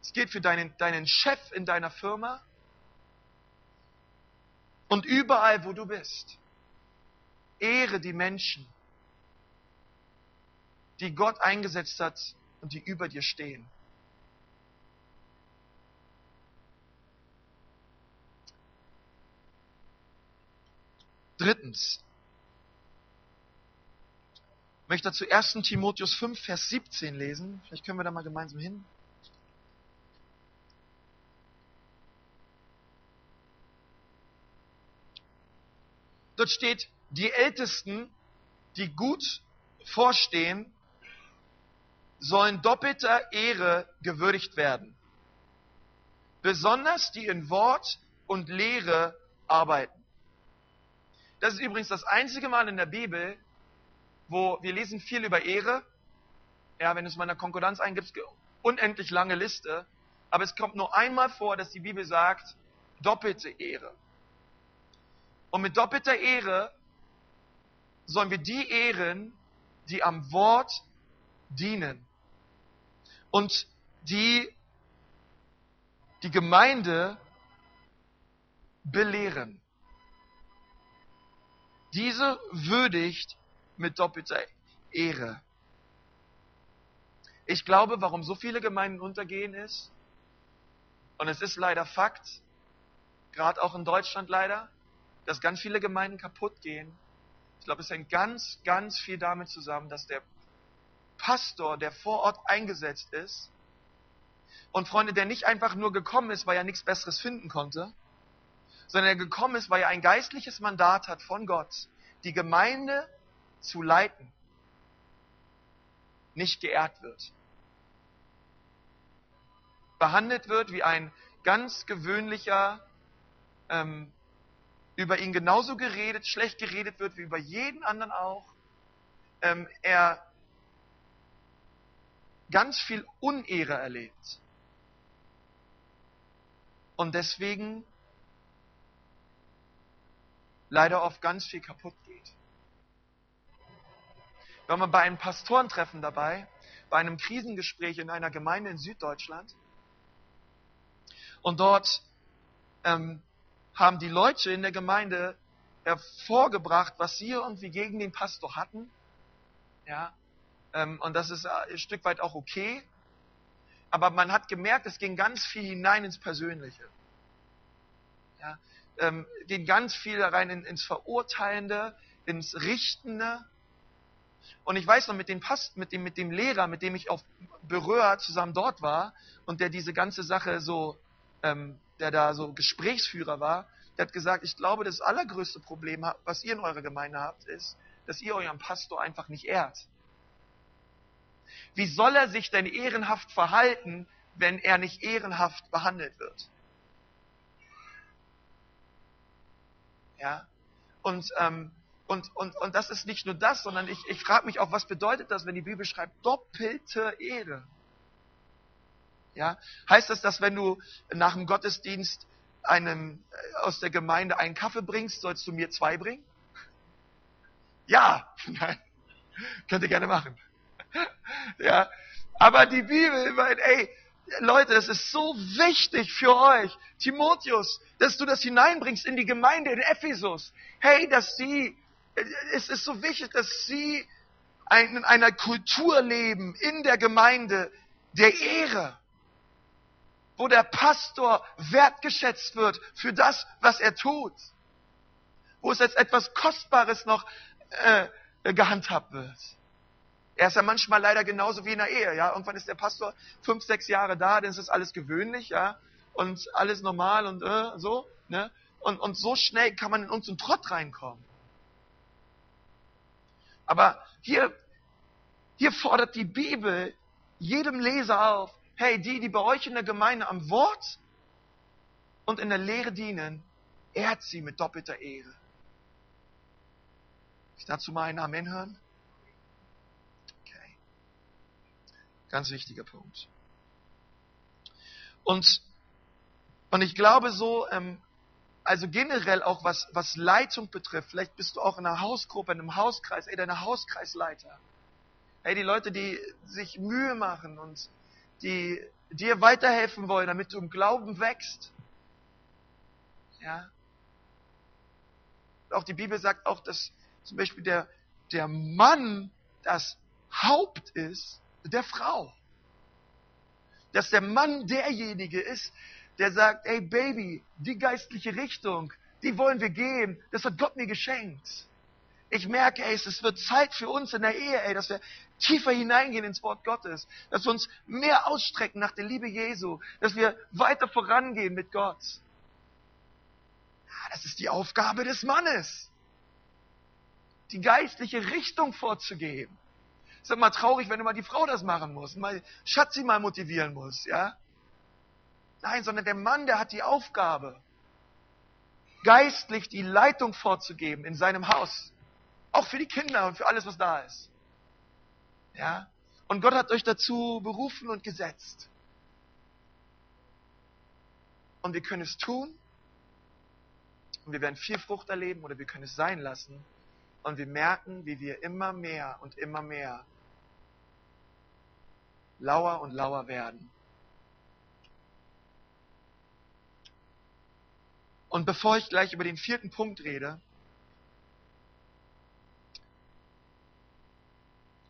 Es gilt für deinen, deinen Chef in deiner Firma. Und überall, wo du bist, ehre die Menschen, die Gott eingesetzt hat und die über dir stehen. Drittens, möchte dazu 1. Timotheus 5, Vers 17 lesen. Vielleicht können wir da mal gemeinsam hin. Dort steht, die Ältesten, die gut vorstehen, sollen doppelter Ehre gewürdigt werden. Besonders die in Wort und Lehre arbeiten. Das ist übrigens das einzige Mal in der Bibel, wo wir lesen viel über Ehre. Ja, wenn du es mal in der Konkordanz eingibst, unendlich lange Liste. Aber es kommt nur einmal vor, dass die Bibel sagt, doppelte Ehre. Und mit doppelter Ehre sollen wir die ehren, die am Wort dienen. Und die die Gemeinde belehren. Diese würdigt mit doppelter Ehre. Ich glaube, warum so viele Gemeinden untergehen ist, und es ist leider Fakt, gerade auch in Deutschland leider, dass ganz viele Gemeinden kaputt gehen. Ich glaube, es hängt ganz, ganz viel damit zusammen, dass der Pastor, der vor Ort eingesetzt ist, und Freunde, der nicht einfach nur gekommen ist, weil er nichts Besseres finden konnte, sondern er gekommen ist, weil er ein geistliches Mandat hat von Gott, die Gemeinde zu leiten, nicht geehrt wird. Behandelt wird wie ein ganz gewöhnlicher, ähm, über ihn genauso geredet, schlecht geredet wird wie über jeden anderen auch. Ähm, er ganz viel Unehre erlebt. Und deswegen leider oft ganz viel kaputt war mal bei einem Pastorentreffen dabei, bei einem Krisengespräch in einer Gemeinde in Süddeutschland. Und dort ähm, haben die Leute in der Gemeinde hervorgebracht, was sie irgendwie gegen den Pastor hatten. Ja, ähm, und das ist ein Stück weit auch okay. Aber man hat gemerkt, es ging ganz viel hinein ins Persönliche. Ja, ähm, ging ganz viel rein in, ins Verurteilende, ins Richtende. Und ich weiß noch, mit dem, Past, mit dem, mit dem Lehrer, mit dem ich auf Berühr zusammen dort war und der diese ganze Sache so, ähm, der da so Gesprächsführer war, der hat gesagt, ich glaube, das allergrößte Problem, was ihr in eurer Gemeinde habt, ist, dass ihr euren Pastor einfach nicht ehrt. Wie soll er sich denn ehrenhaft verhalten, wenn er nicht ehrenhaft behandelt wird? Ja? Und, ähm, und, und, und das ist nicht nur das, sondern ich, ich frage mich auch, was bedeutet das, wenn die Bibel schreibt, doppelte Ehre? Ja? Heißt das, dass wenn du nach dem Gottesdienst einem äh, aus der Gemeinde einen Kaffee bringst, sollst du mir zwei bringen? Ja, nein, könnt ihr gerne machen. Ja, aber die Bibel meint, ey, Leute, es ist so wichtig für euch, Timotheus, dass du das hineinbringst in die Gemeinde in Ephesus. Hey, dass sie, es ist so wichtig, dass sie in einer Kultur leben, in der Gemeinde, der Ehre, wo der Pastor wertgeschätzt wird für das, was er tut, wo es als etwas Kostbares noch äh, gehandhabt wird. Er ist ja manchmal leider genauso wie in der Ehe, ja. Irgendwann ist der Pastor fünf, sechs Jahre da, dann ist es alles gewöhnlich, ja. Und alles normal und äh, so, ne. Und, und so schnell kann man in unseren Trott reinkommen. Aber hier, hier fordert die Bibel jedem Leser auf, hey, die, die bei euch in der Gemeinde am Wort und in der Lehre dienen, ehrt sie mit doppelter Ehre. Ich dazu mal einen Amen hören? Ganz wichtiger Punkt. Und, und ich glaube so, ähm, also generell auch was, was Leitung betrifft, vielleicht bist du auch in einer Hausgruppe, in einem Hauskreis, ey, deine Hauskreisleiter. Hey, die Leute, die sich Mühe machen und die dir weiterhelfen wollen, damit du im Glauben wächst. Ja. Auch die Bibel sagt auch, dass zum Beispiel der, der Mann das Haupt ist der Frau. Dass der Mann derjenige ist, der sagt, ey Baby, die geistliche Richtung, die wollen wir gehen, das hat Gott mir geschenkt. Ich merke, ey, es wird Zeit für uns in der Ehe, ey, dass wir tiefer hineingehen ins Wort Gottes, dass wir uns mehr ausstrecken nach der Liebe Jesu, dass wir weiter vorangehen mit Gott. Das ist die Aufgabe des Mannes, die geistliche Richtung vorzugeben. Ist doch mal traurig, wenn immer die Frau das machen muss, mal Schatzi mal motivieren muss, ja? Nein, sondern der Mann, der hat die Aufgabe, geistlich die Leitung vorzugeben in seinem Haus. Auch für die Kinder und für alles, was da ist. Ja? Und Gott hat euch dazu berufen und gesetzt. Und wir können es tun. Und wir werden viel Frucht erleben oder wir können es sein lassen. Und wir merken, wie wir immer mehr und immer mehr lauer und lauer werden. Und bevor ich gleich über den vierten Punkt rede,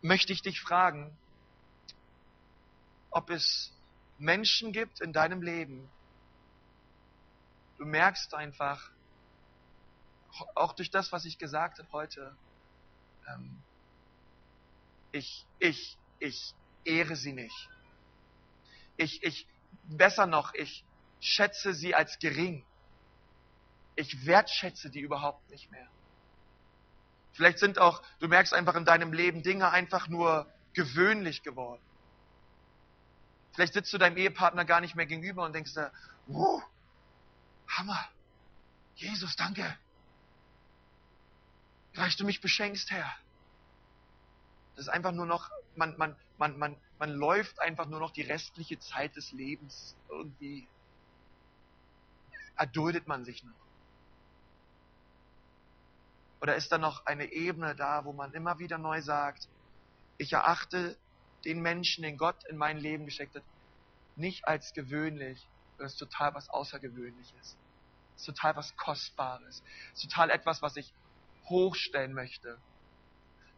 möchte ich dich fragen, ob es Menschen gibt in deinem Leben, du merkst einfach, auch durch das, was ich gesagt habe heute, ähm, ich, ich, ich ehre sie nicht. Ich, ich, besser noch, ich schätze sie als gering. Ich wertschätze die überhaupt nicht mehr. Vielleicht sind auch, du merkst einfach in deinem Leben Dinge einfach nur gewöhnlich geworden. Vielleicht sitzt du deinem Ehepartner gar nicht mehr gegenüber und denkst da, wow, Hammer, Jesus, danke. Reicht du mich beschenkst, Herr. Das ist einfach nur noch, man, man, man, man, man läuft einfach nur noch die restliche Zeit des Lebens irgendwie. Erduldet man sich noch? Oder ist da noch eine Ebene da, wo man immer wieder neu sagt, ich erachte den Menschen, den Gott in mein Leben geschickt hat, nicht als gewöhnlich, sondern es ist total was Außergewöhnliches. ist total was Kostbares. Ist total etwas, was ich hochstellen möchte.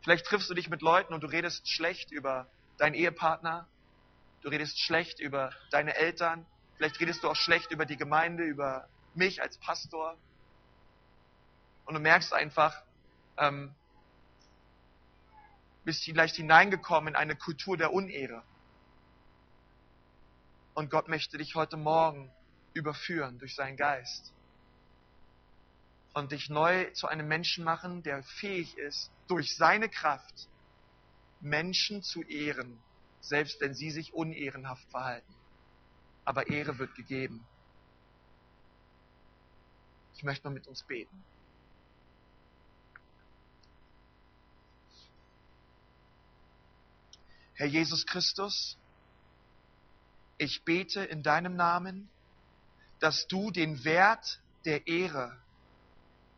Vielleicht triffst du dich mit Leuten und du redest schlecht über deinen Ehepartner. Du redest schlecht über deine Eltern. Vielleicht redest du auch schlecht über die Gemeinde, über mich als Pastor. Und du merkst einfach, ähm, bist vielleicht hineingekommen in eine Kultur der Unehre. Und Gott möchte dich heute Morgen überführen durch seinen Geist. Und dich neu zu einem Menschen machen, der fähig ist, durch seine Kraft Menschen zu ehren, selbst wenn sie sich unehrenhaft verhalten. Aber Ehre wird gegeben. Ich möchte mal mit uns beten. Herr Jesus Christus, ich bete in deinem Namen, dass du den Wert der Ehre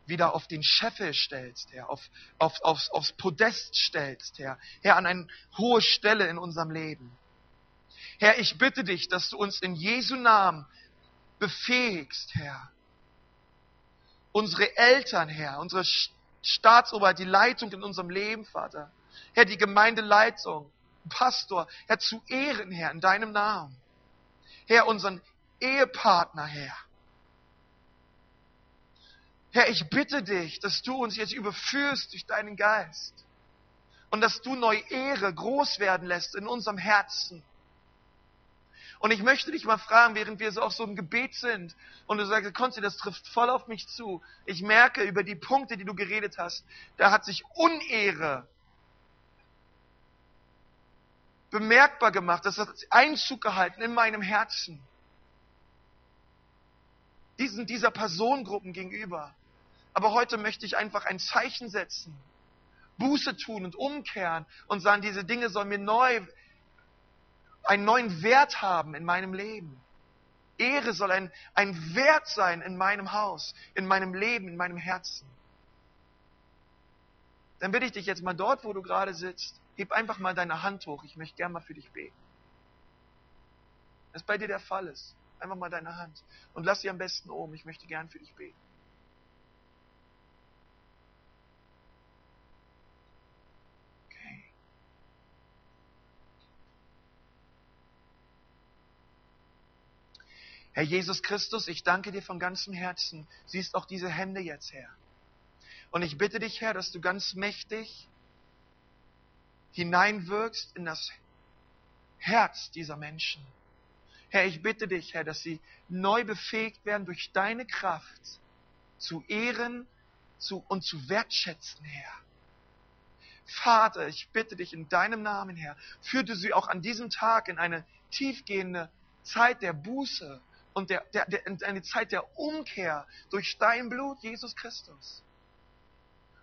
wieder auf den Scheffel stellst, Herr, auf, auf, aufs, aufs Podest stellst, Herr, Herr, an eine hohe Stelle in unserem Leben. Herr, ich bitte dich, dass du uns in Jesu Namen befähigst, Herr. Unsere Eltern, Herr, unsere Staatsoberheit, die Leitung in unserem Leben, Vater. Herr, die Gemeindeleitung, Pastor, Herr, zu ehren, Herr, in deinem Namen. Herr, unseren Ehepartner, Herr. Herr, ich bitte dich, dass du uns jetzt überführst durch deinen Geist und dass du neu Ehre groß werden lässt in unserem Herzen. Und ich möchte dich mal fragen, während wir so auf so einem Gebet sind und du sagst, Konzi, das trifft voll auf mich zu. Ich merke über die Punkte, die du geredet hast, da hat sich Unehre bemerkbar gemacht. Das hat Einzug gehalten in meinem Herzen. Diesen, dieser Personengruppen gegenüber. Aber heute möchte ich einfach ein Zeichen setzen. Buße tun und umkehren und sagen, diese Dinge sollen mir neu, einen neuen Wert haben in meinem Leben. Ehre soll ein, ein Wert sein in meinem Haus, in meinem Leben, in meinem Herzen. Dann bitte ich dich jetzt mal dort, wo du gerade sitzt, Heb einfach mal deine Hand hoch. Ich möchte gern mal für dich beten. Es bei dir der Fall ist, einfach mal deine Hand. Und lass sie am besten oben. Ich möchte gern für dich beten. Okay. Herr Jesus Christus, ich danke dir von ganzem Herzen. Siehst auch diese Hände jetzt, Herr. Und ich bitte dich, Herr, dass du ganz mächtig hineinwirkst in das Herz dieser Menschen. Herr, ich bitte dich, Herr, dass sie neu befähigt werden durch deine Kraft zu ehren zu, und zu wertschätzen, Herr. Vater, ich bitte dich in deinem Namen, Herr, führte sie auch an diesem Tag in eine tiefgehende Zeit der Buße und der, der, der, in eine Zeit der Umkehr durch dein Blut, Jesus Christus.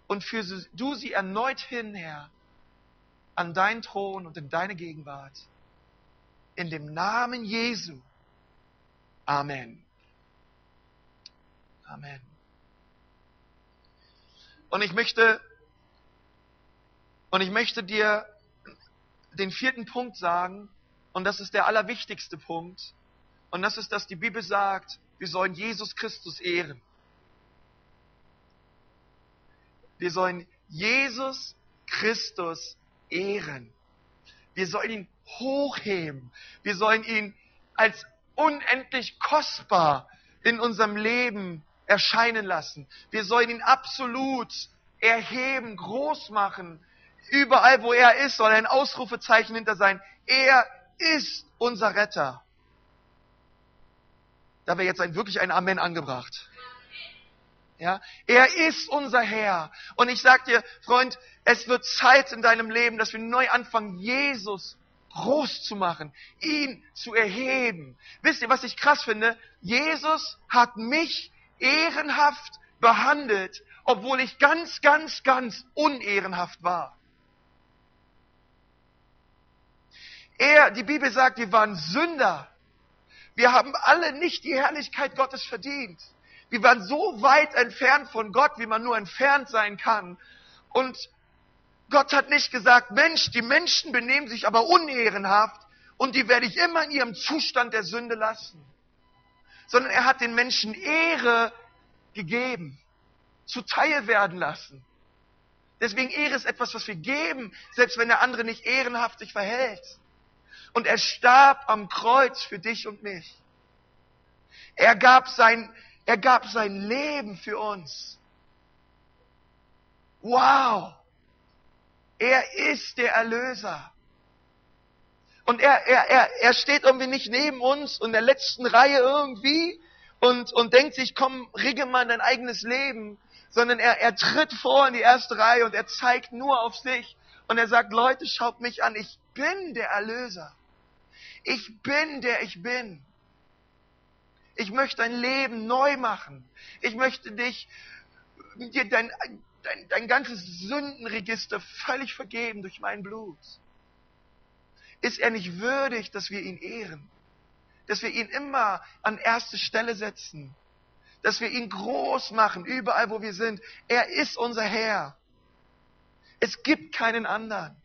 Und führe du sie erneut hin, Herr, an deinen Thron und in deine Gegenwart. In dem Namen Jesu. Amen. Amen. Und ich möchte, und ich möchte dir den vierten Punkt sagen, und das ist der allerwichtigste Punkt, und das ist, dass die Bibel sagt, wir sollen Jesus Christus ehren. Wir sollen Jesus Christus ehren. Wir sollen ihn hochheben. Wir sollen ihn als unendlich kostbar in unserem Leben erscheinen lassen. Wir sollen ihn absolut erheben, groß machen. Überall, wo er ist, soll ein Ausrufezeichen hinter sein. Er ist unser Retter. Da wäre jetzt ein, wirklich ein Amen angebracht. Ja, er ist unser Herr. Und ich sag dir, Freund, es wird Zeit in deinem Leben, dass wir neu anfangen, Jesus groß zu machen, ihn zu erheben. Wisst ihr, was ich krass finde? Jesus hat mich ehrenhaft behandelt, obwohl ich ganz, ganz, ganz unehrenhaft war. Er, die Bibel sagt, wir waren Sünder. Wir haben alle nicht die Herrlichkeit Gottes verdient. Wir waren so weit entfernt von Gott, wie man nur entfernt sein kann. Und Gott hat nicht gesagt, Mensch, die Menschen benehmen sich aber unehrenhaft und die werde ich immer in ihrem Zustand der Sünde lassen. Sondern er hat den Menschen Ehre gegeben, zuteil werden lassen. Deswegen Ehre ist etwas, was wir geben, selbst wenn der andere nicht ehrenhaft sich verhält. Und er starb am Kreuz für dich und mich. Er gab sein, er gab sein Leben für uns. Wow! Er ist der Erlöser. Und er, er, er, er steht irgendwie nicht neben uns in der letzten Reihe irgendwie und, und denkt sich, komm, rigge mal dein eigenes Leben, sondern er, er tritt vor in die erste Reihe und er zeigt nur auf sich und er sagt, Leute, schaut mich an, ich bin der Erlöser. Ich bin der ich bin. Ich möchte dein Leben neu machen. Ich möchte dich, dir dein, dein, dein ganzes Sündenregister völlig vergeben durch mein Blut. Ist er nicht würdig, dass wir ihn ehren? Dass wir ihn immer an erste Stelle setzen? Dass wir ihn groß machen, überall wo wir sind? Er ist unser Herr. Es gibt keinen anderen.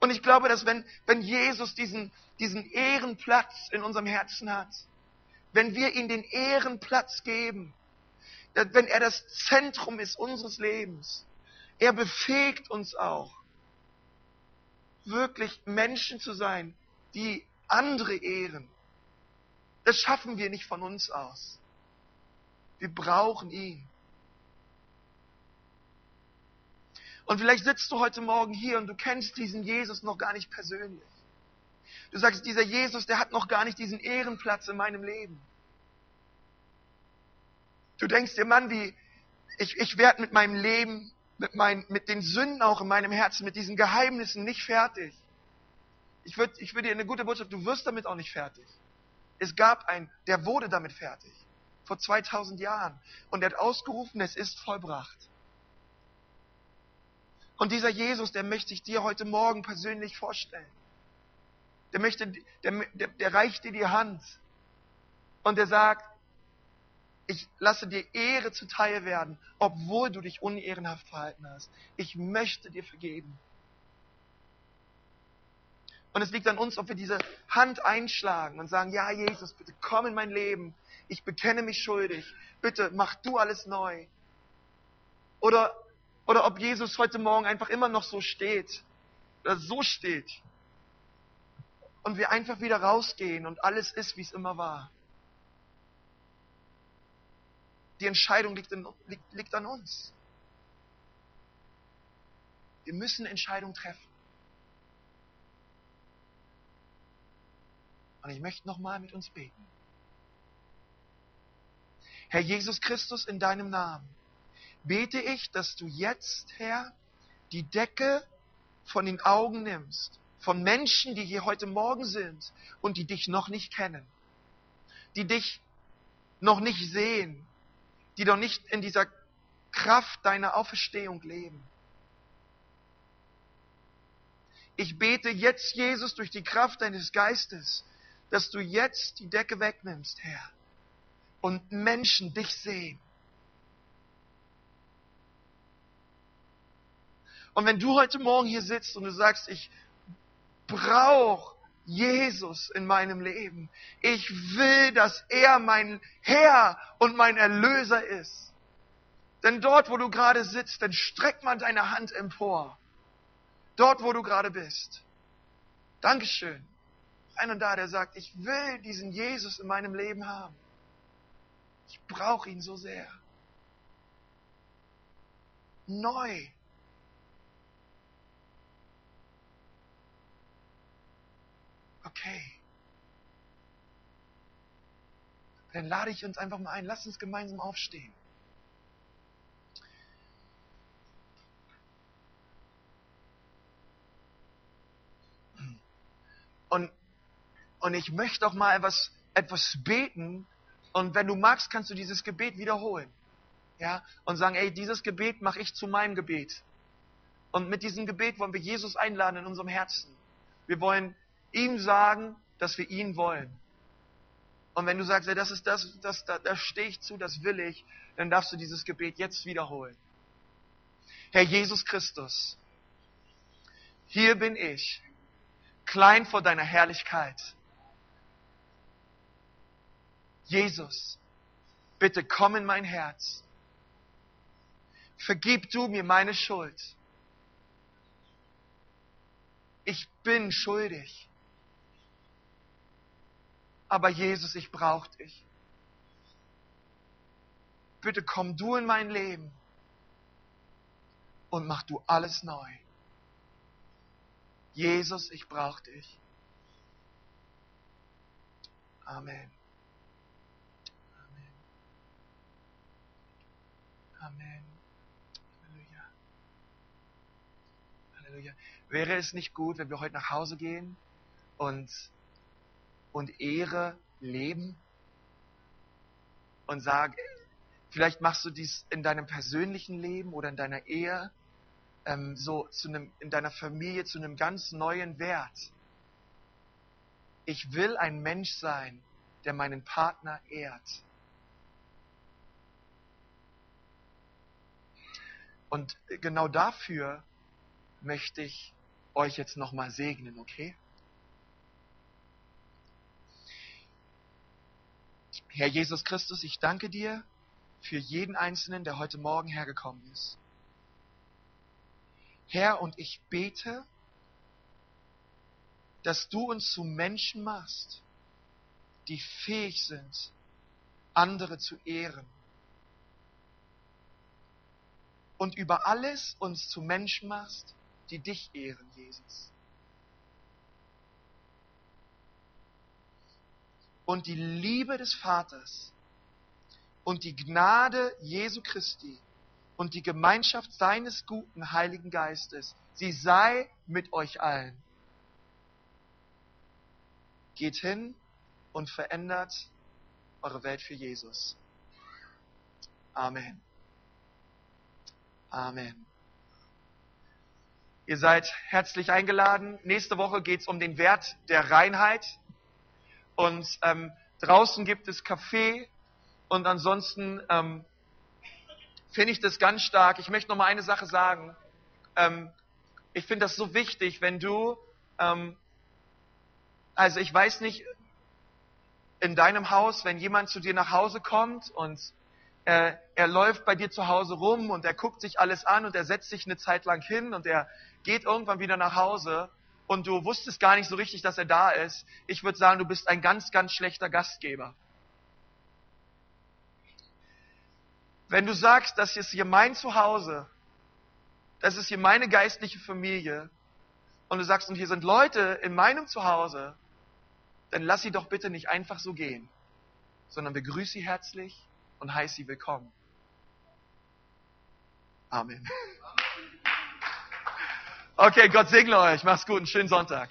Und ich glaube, dass wenn, wenn Jesus diesen, diesen Ehrenplatz in unserem Herzen hat, wenn wir ihm den Ehrenplatz geben, wenn er das Zentrum ist unseres Lebens, er befähigt uns auch, wirklich Menschen zu sein, die andere ehren. Das schaffen wir nicht von uns aus. Wir brauchen ihn. Und vielleicht sitzt du heute Morgen hier und du kennst diesen Jesus noch gar nicht persönlich. Du sagst, dieser Jesus, der hat noch gar nicht diesen Ehrenplatz in meinem Leben. Du denkst dir, Mann, wie, ich, ich werde mit meinem Leben mit, mein, mit den Sünden auch in meinem Herzen, mit diesen Geheimnissen nicht fertig. Ich würde ich würd dir eine gute Botschaft, du wirst damit auch nicht fertig. Es gab einen, der wurde damit fertig. Vor 2000 Jahren. Und er hat ausgerufen, es ist vollbracht. Und dieser Jesus, der möchte ich dir heute Morgen persönlich vorstellen. Der möchte, der, der, der reicht dir die Hand. Und der sagt, ich lasse dir Ehre zuteil werden, obwohl du dich unehrenhaft verhalten hast. Ich möchte dir vergeben. Und es liegt an uns, ob wir diese Hand einschlagen und sagen, ja Jesus, bitte komm in mein Leben. Ich bekenne mich schuldig. Bitte mach du alles neu. Oder, oder ob Jesus heute Morgen einfach immer noch so steht. Oder so steht. Und wir einfach wieder rausgehen und alles ist, wie es immer war. Die Entscheidung liegt, in, liegt, liegt an uns. Wir müssen Entscheidungen treffen. Und ich möchte nochmal mit uns beten. Herr Jesus Christus, in deinem Namen bete ich, dass du jetzt, Herr, die Decke von den Augen nimmst, von Menschen, die hier heute Morgen sind und die dich noch nicht kennen, die dich noch nicht sehen, die doch nicht in dieser Kraft deiner Auferstehung leben. Ich bete jetzt, Jesus, durch die Kraft deines Geistes, dass du jetzt die Decke wegnimmst, Herr, und Menschen dich sehen. Und wenn du heute Morgen hier sitzt und du sagst, ich brauche Jesus in meinem Leben. Ich will, dass er mein Herr und mein Erlöser ist. Denn dort, wo du gerade sitzt, dann streck mal deine Hand empor. Dort, wo du gerade bist. Dankeschön. Einer da, der sagt, ich will diesen Jesus in meinem Leben haben. Ich brauche ihn so sehr. Neu okay. Dann lade ich uns einfach mal ein. Lass uns gemeinsam aufstehen. Und, und ich möchte auch mal etwas, etwas beten. Und wenn du magst, kannst du dieses Gebet wiederholen. Ja, und sagen, ey, dieses Gebet mache ich zu meinem Gebet. Und mit diesem Gebet wollen wir Jesus einladen in unserem Herzen. Wir wollen ihm sagen, dass wir ihn wollen. Und wenn du sagst, ja, das ist das, das da, da stehe ich zu, das will ich, dann darfst du dieses Gebet jetzt wiederholen. Herr Jesus Christus, hier bin ich, klein vor deiner Herrlichkeit. Jesus, bitte komm in mein Herz. Vergib du mir meine Schuld. Ich bin schuldig. Aber Jesus, ich brauche dich. Bitte komm du in mein Leben und mach du alles neu. Jesus, ich brauche dich. Amen. Amen. Amen. Halleluja. Halleluja. Wäre es nicht gut, wenn wir heute nach Hause gehen und, und Ehre leben und sagen, vielleicht machst du dies in deinem persönlichen Leben oder in deiner Ehe, ähm, so zu einem, in deiner Familie zu einem ganz neuen Wert. Ich will ein Mensch sein, der meinen Partner ehrt. Und genau dafür möchte ich euch jetzt nochmal segnen, okay? Herr Jesus Christus, ich danke dir für jeden Einzelnen, der heute Morgen hergekommen ist. Herr, und ich bete, dass du uns zu Menschen machst, die fähig sind, andere zu ehren. Und über alles uns zu Menschen machst, die dich ehren, Jesus. Und die Liebe des Vaters und die Gnade Jesu Christi und die Gemeinschaft seines guten Heiligen Geistes, sie sei mit euch allen. Geht hin und verändert eure Welt für Jesus. Amen. Amen. Ihr seid herzlich eingeladen. Nächste Woche geht es um den Wert der Reinheit. Und ähm, draußen gibt es Kaffee. Und ansonsten ähm, finde ich das ganz stark. Ich möchte noch mal eine Sache sagen. Ähm, ich finde das so wichtig, wenn du, ähm, also ich weiß nicht, in deinem Haus, wenn jemand zu dir nach Hause kommt und äh, er läuft bei dir zu Hause rum und er guckt sich alles an und er setzt sich eine Zeit lang hin und er geht irgendwann wieder nach Hause und du wusstest gar nicht so richtig, dass er da ist. Ich würde sagen, du bist ein ganz, ganz schlechter Gastgeber. Wenn du sagst, das ist hier mein Zuhause, das ist hier meine geistliche Familie, und du sagst, und hier sind Leute in meinem Zuhause, dann lass sie doch bitte nicht einfach so gehen, sondern begrüße sie herzlich und heiß sie willkommen. Amen. Okay, Gott segne euch. Macht's gut. Einen schönen Sonntag.